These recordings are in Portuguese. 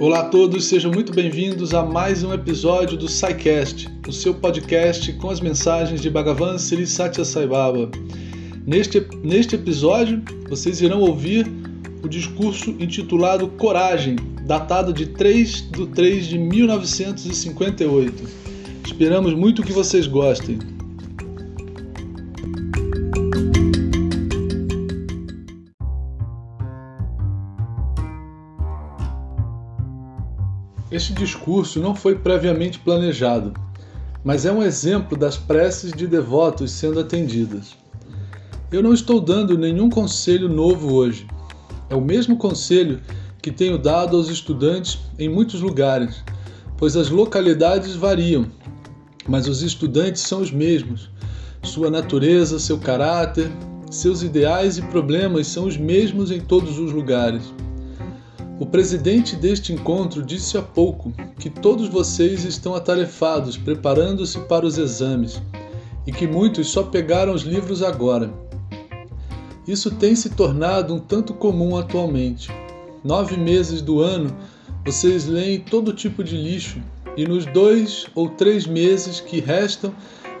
Olá a todos, sejam muito bem-vindos a mais um episódio do SciCast, o seu podcast com as mensagens de Bhagavan Sri Satya Sai Baba. Neste, neste episódio, vocês irão ouvir o discurso intitulado Coragem, datado de 3 de 3 de 1958. Esperamos muito que vocês gostem. Este discurso não foi previamente planejado, mas é um exemplo das preces de devotos sendo atendidas. Eu não estou dando nenhum conselho novo hoje. É o mesmo conselho que tenho dado aos estudantes em muitos lugares, pois as localidades variam, mas os estudantes são os mesmos. Sua natureza, seu caráter, seus ideais e problemas são os mesmos em todos os lugares. O presidente deste encontro disse há pouco que todos vocês estão atarefados preparando-se para os exames e que muitos só pegaram os livros agora. Isso tem se tornado um tanto comum atualmente. Nove meses do ano vocês leem todo tipo de lixo e nos dois ou três meses que restam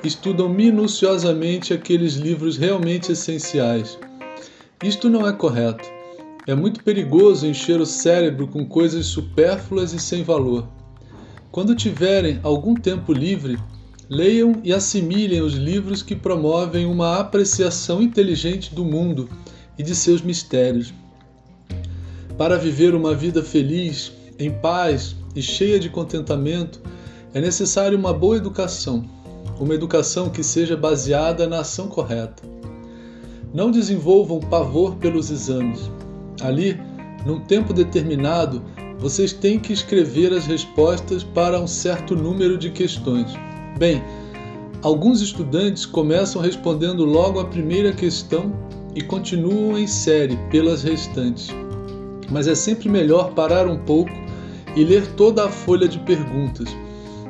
estudam minuciosamente aqueles livros realmente essenciais. Isto não é correto. É muito perigoso encher o cérebro com coisas supérfluas e sem valor. Quando tiverem algum tempo livre, leiam e assimilem os livros que promovem uma apreciação inteligente do mundo e de seus mistérios. Para viver uma vida feliz, em paz e cheia de contentamento, é necessário uma boa educação, uma educação que seja baseada na ação correta. Não desenvolvam pavor pelos exames Ali, num tempo determinado, vocês têm que escrever as respostas para um certo número de questões. Bem, alguns estudantes começam respondendo logo a primeira questão e continuam em série pelas restantes. Mas é sempre melhor parar um pouco e ler toda a folha de perguntas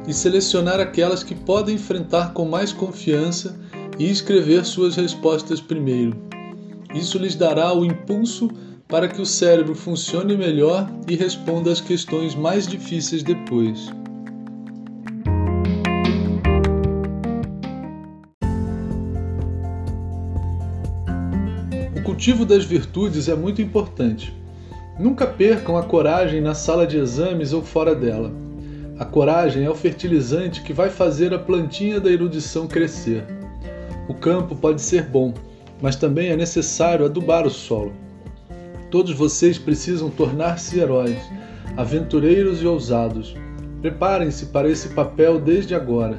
e selecionar aquelas que podem enfrentar com mais confiança e escrever suas respostas primeiro. Isso lhes dará o impulso para que o cérebro funcione melhor e responda às questões mais difíceis depois. O cultivo das virtudes é muito importante. Nunca percam a coragem na sala de exames ou fora dela. A coragem é o fertilizante que vai fazer a plantinha da erudição crescer. O campo pode ser bom, mas também é necessário adubar o solo. Todos vocês precisam tornar-se heróis, aventureiros e ousados. Preparem-se para esse papel desde agora.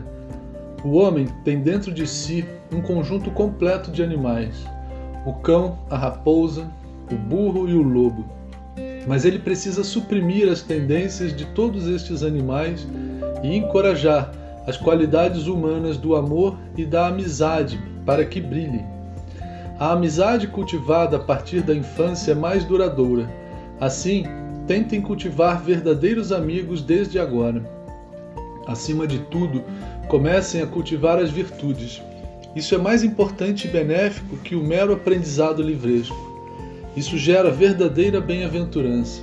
O homem tem dentro de si um conjunto completo de animais: o cão, a raposa, o burro e o lobo. Mas ele precisa suprimir as tendências de todos estes animais e encorajar as qualidades humanas do amor e da amizade para que brilhem. A amizade cultivada a partir da infância é mais duradoura. Assim, tentem cultivar verdadeiros amigos desde agora. Acima de tudo, comecem a cultivar as virtudes. Isso é mais importante e benéfico que o mero aprendizado livresco. Isso gera verdadeira bem-aventurança.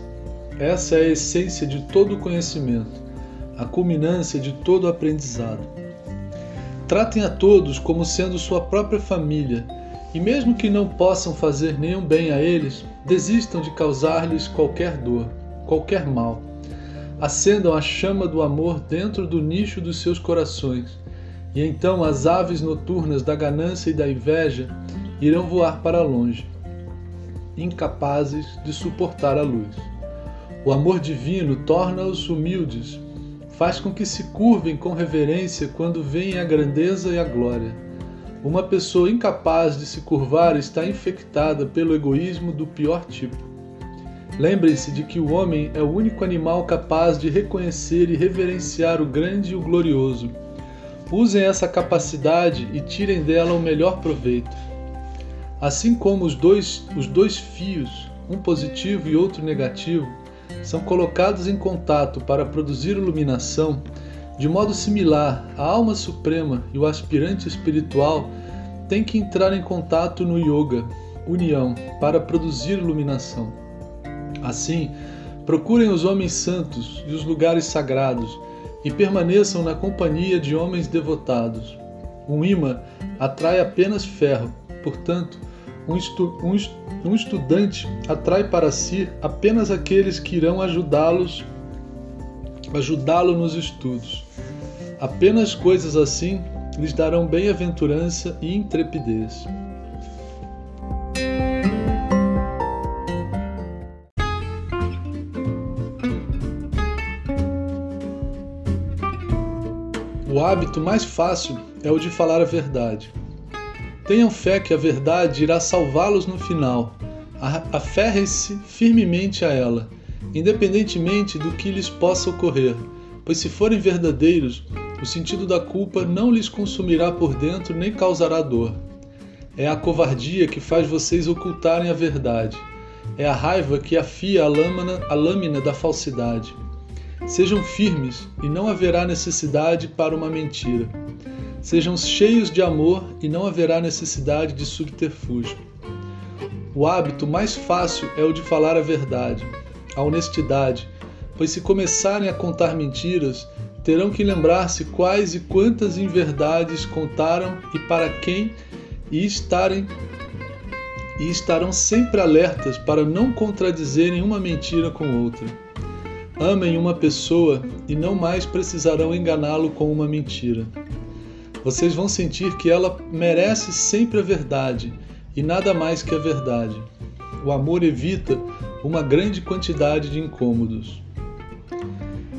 Essa é a essência de todo conhecimento, a culminância de todo aprendizado. Tratem a todos como sendo sua própria família e mesmo que não possam fazer nenhum bem a eles, desistam de causar-lhes qualquer dor, qualquer mal. Acendam a chama do amor dentro do nicho dos seus corações, e então as aves noturnas da ganância e da inveja irão voar para longe, incapazes de suportar a luz. O amor divino torna-os humildes, faz com que se curvem com reverência quando veem a grandeza e a glória uma pessoa incapaz de se curvar está infectada pelo egoísmo do pior tipo. Lembrem-se de que o homem é o único animal capaz de reconhecer e reverenciar o grande e o glorioso. Usem essa capacidade e tirem dela o melhor proveito. Assim como os dois, os dois fios, um positivo e outro negativo, são colocados em contato para produzir iluminação, de modo similar, a alma suprema e o aspirante espiritual têm que entrar em contato no yoga, união, para produzir iluminação. Assim, Procurem os homens santos e os lugares sagrados e permaneçam na companhia de homens devotados. Um imã atrai apenas ferro, portanto, um, estu um, est um estudante atrai para si apenas aqueles que irão ajudá-los ajudá-lo nos estudos. Apenas coisas assim lhes darão bem-aventurança e intrepidez. O hábito mais fácil é o de falar a verdade. Tenham fé que a verdade irá salvá-los no final. Aferrem-se firmemente a ela, independentemente do que lhes possa ocorrer, pois se forem verdadeiros, o sentido da culpa não lhes consumirá por dentro nem causará dor. É a covardia que faz vocês ocultarem a verdade. É a raiva que afia a lâmina, a lâmina da falsidade. Sejam firmes e não haverá necessidade para uma mentira. Sejam cheios de amor e não haverá necessidade de subterfúgio. O hábito mais fácil é o de falar a verdade, a honestidade, pois se começarem a contar mentiras, terão que lembrar-se quais e quantas inverdades contaram e para quem, e estarem e estarão sempre alertas para não contradizerem uma mentira com outra. Amem uma pessoa e não mais precisarão enganá-lo com uma mentira. Vocês vão sentir que ela merece sempre a verdade e nada mais que a verdade. O amor evita uma grande quantidade de incômodos.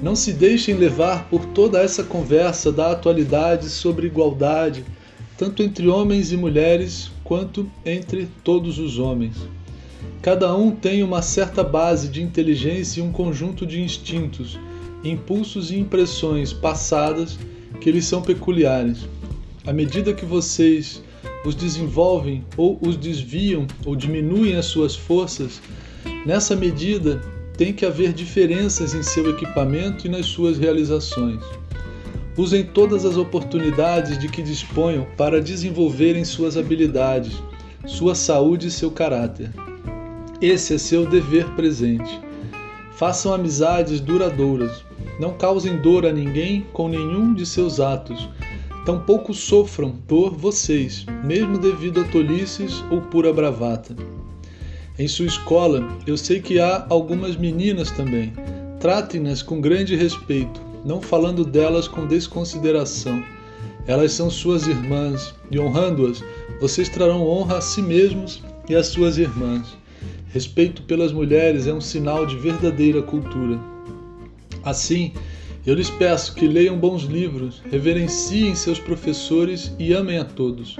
Não se deixem levar por toda essa conversa da atualidade sobre igualdade, tanto entre homens e mulheres quanto entre todos os homens. Cada um tem uma certa base de inteligência e um conjunto de instintos, impulsos e impressões passadas que lhes são peculiares. À medida que vocês os desenvolvem ou os desviam ou diminuem as suas forças, nessa medida tem que haver diferenças em seu equipamento e nas suas realizações. Usem todas as oportunidades de que disponham para desenvolverem suas habilidades, sua saúde e seu caráter. Esse é seu dever presente. Façam amizades duradouras. Não causem dor a ninguém com nenhum de seus atos. Tampouco sofram por vocês, mesmo devido a tolices ou pura bravata. Em sua escola, eu sei que há algumas meninas também. Tratem-nas com grande respeito, não falando delas com desconsideração. Elas são suas irmãs, e honrando-as, vocês trarão honra a si mesmos e às suas irmãs. Respeito pelas mulheres é um sinal de verdadeira cultura. Assim, eu lhes peço que leiam bons livros, reverenciem seus professores e amem a todos.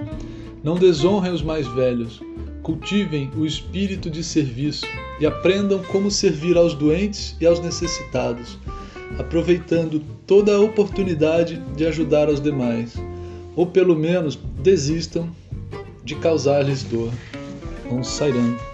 Não desonrem os mais velhos cultivem o espírito de serviço e aprendam como servir aos doentes e aos necessitados, aproveitando toda a oportunidade de ajudar aos demais, ou pelo menos desistam de causar-lhes dor. Vamos sairando.